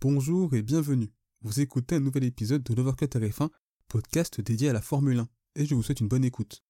Bonjour et bienvenue. Vous écoutez un nouvel épisode de l'Overcut RF1, podcast dédié à la Formule 1, et je vous souhaite une bonne écoute.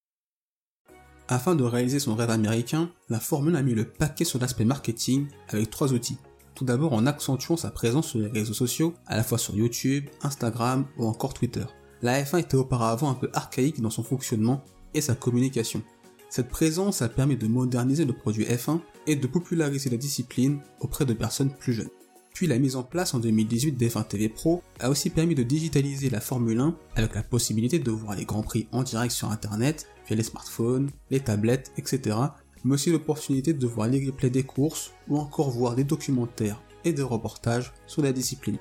Afin de réaliser son rêve américain, la Formule 1 a mis le paquet sur l'aspect marketing avec trois outils. Tout d'abord en accentuant sa présence sur les réseaux sociaux, à la fois sur YouTube, Instagram ou encore Twitter. La F1 était auparavant un peu archaïque dans son fonctionnement et sa communication. Cette présence a permis de moderniser le produit F1 et de populariser la discipline auprès de personnes plus jeunes. Puis la mise en place en 2018 d'F1 TV Pro a aussi permis de digitaliser la Formule 1 avec la possibilité de voir les grands prix en direct sur internet, via les smartphones, les tablettes, etc. Mais aussi l'opportunité de voir les replays des courses ou encore voir des documentaires et des reportages sur la discipline.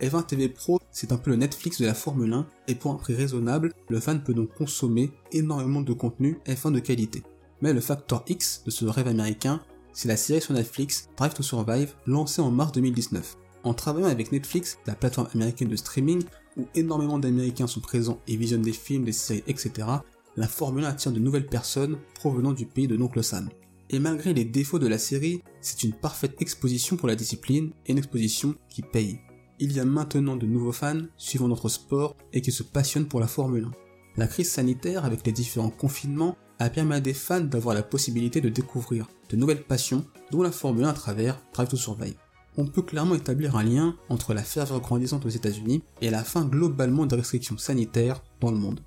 F1 TV Pro, c'est un peu le Netflix de la Formule 1 et pour un prix raisonnable, le fan peut donc consommer énormément de contenu F1 de qualité. Mais le facteur X de ce rêve américain, c'est la série sur Netflix Drive to Survive lancée en mars 2019. En travaillant avec Netflix, la plateforme américaine de streaming, où énormément d'Américains sont présents et visionnent des films, des séries, etc., la Formule 1 attire de nouvelles personnes provenant du pays de l'oncle Sam. Et malgré les défauts de la série, c'est une parfaite exposition pour la discipline et une exposition qui paye il y a maintenant de nouveaux fans suivant notre sport et qui se passionnent pour la Formule 1. La crise sanitaire avec les différents confinements a permis à des fans d'avoir la possibilité de découvrir de nouvelles passions dont la Formule 1 à travers Drive to Survive. On peut clairement établir un lien entre la ferveur grandissante aux États-Unis et la fin globalement des restrictions sanitaires dans le monde.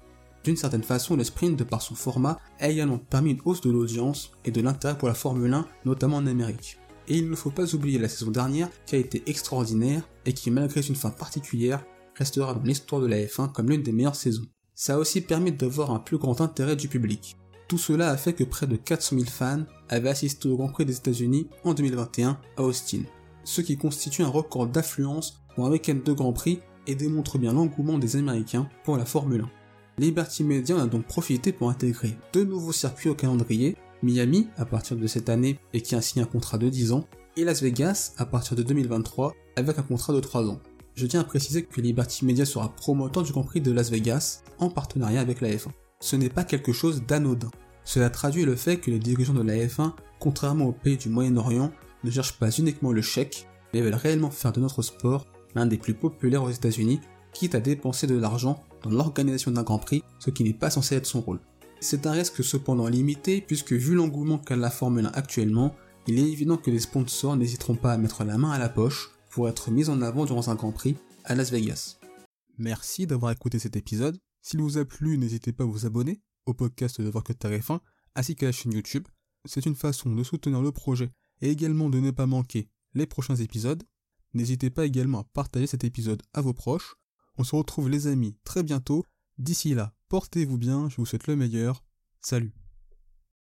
D'une certaine façon, le sprint, de par son format, a également permis une hausse de l'audience et de l'intérêt pour la Formule 1, notamment en Amérique. Et il ne faut pas oublier la saison dernière qui a été extraordinaire et qui malgré une fin particulière restera dans l'histoire de la F1 comme l'une des meilleures saisons. Ça a aussi permis d'avoir un plus grand intérêt du public. Tout cela a fait que près de 400 000 fans avaient assisté au Grand Prix des États-Unis en 2021 à Austin, ce qui constitue un record d'affluence pour un week-end de Grand Prix et démontre bien l'engouement des Américains pour la Formule 1. Liberty Media en a donc profité pour intégrer deux nouveaux circuits au calendrier Miami à partir de cette année et qui a signé un contrat de 10 ans, et Las Vegas à partir de 2023 avec un contrat de 3 ans. Je tiens à préciser que Liberty Media sera promoteur du Grand Prix de Las Vegas en partenariat avec la F1. Ce n'est pas quelque chose d'anodin. Cela traduit le fait que les dirigeants de la F1, contrairement aux pays du Moyen-Orient, ne cherchent pas uniquement le chèque, mais veulent réellement faire de notre sport l'un des plus populaires aux États-Unis, quitte à dépenser de l'argent dans l'organisation d'un Grand Prix, ce qui n'est pas censé être son rôle. C'est un risque cependant limité puisque vu l'engouement qu'a la Formule 1 actuellement, il est évident que les sponsors n'hésiteront pas à mettre la main à la poche pour être mis en avant durant un Grand Prix à Las Vegas. Merci d'avoir écouté cet épisode. S'il vous a plu, n'hésitez pas à vous abonner au podcast de Workout Tarif 1 ainsi qu'à la chaîne YouTube. C'est une façon de soutenir le projet et également de ne pas manquer les prochains épisodes. N'hésitez pas également à partager cet épisode à vos proches. On se retrouve les amis très bientôt. D'ici là, Portez-vous bien, je vous souhaite le meilleur. Salut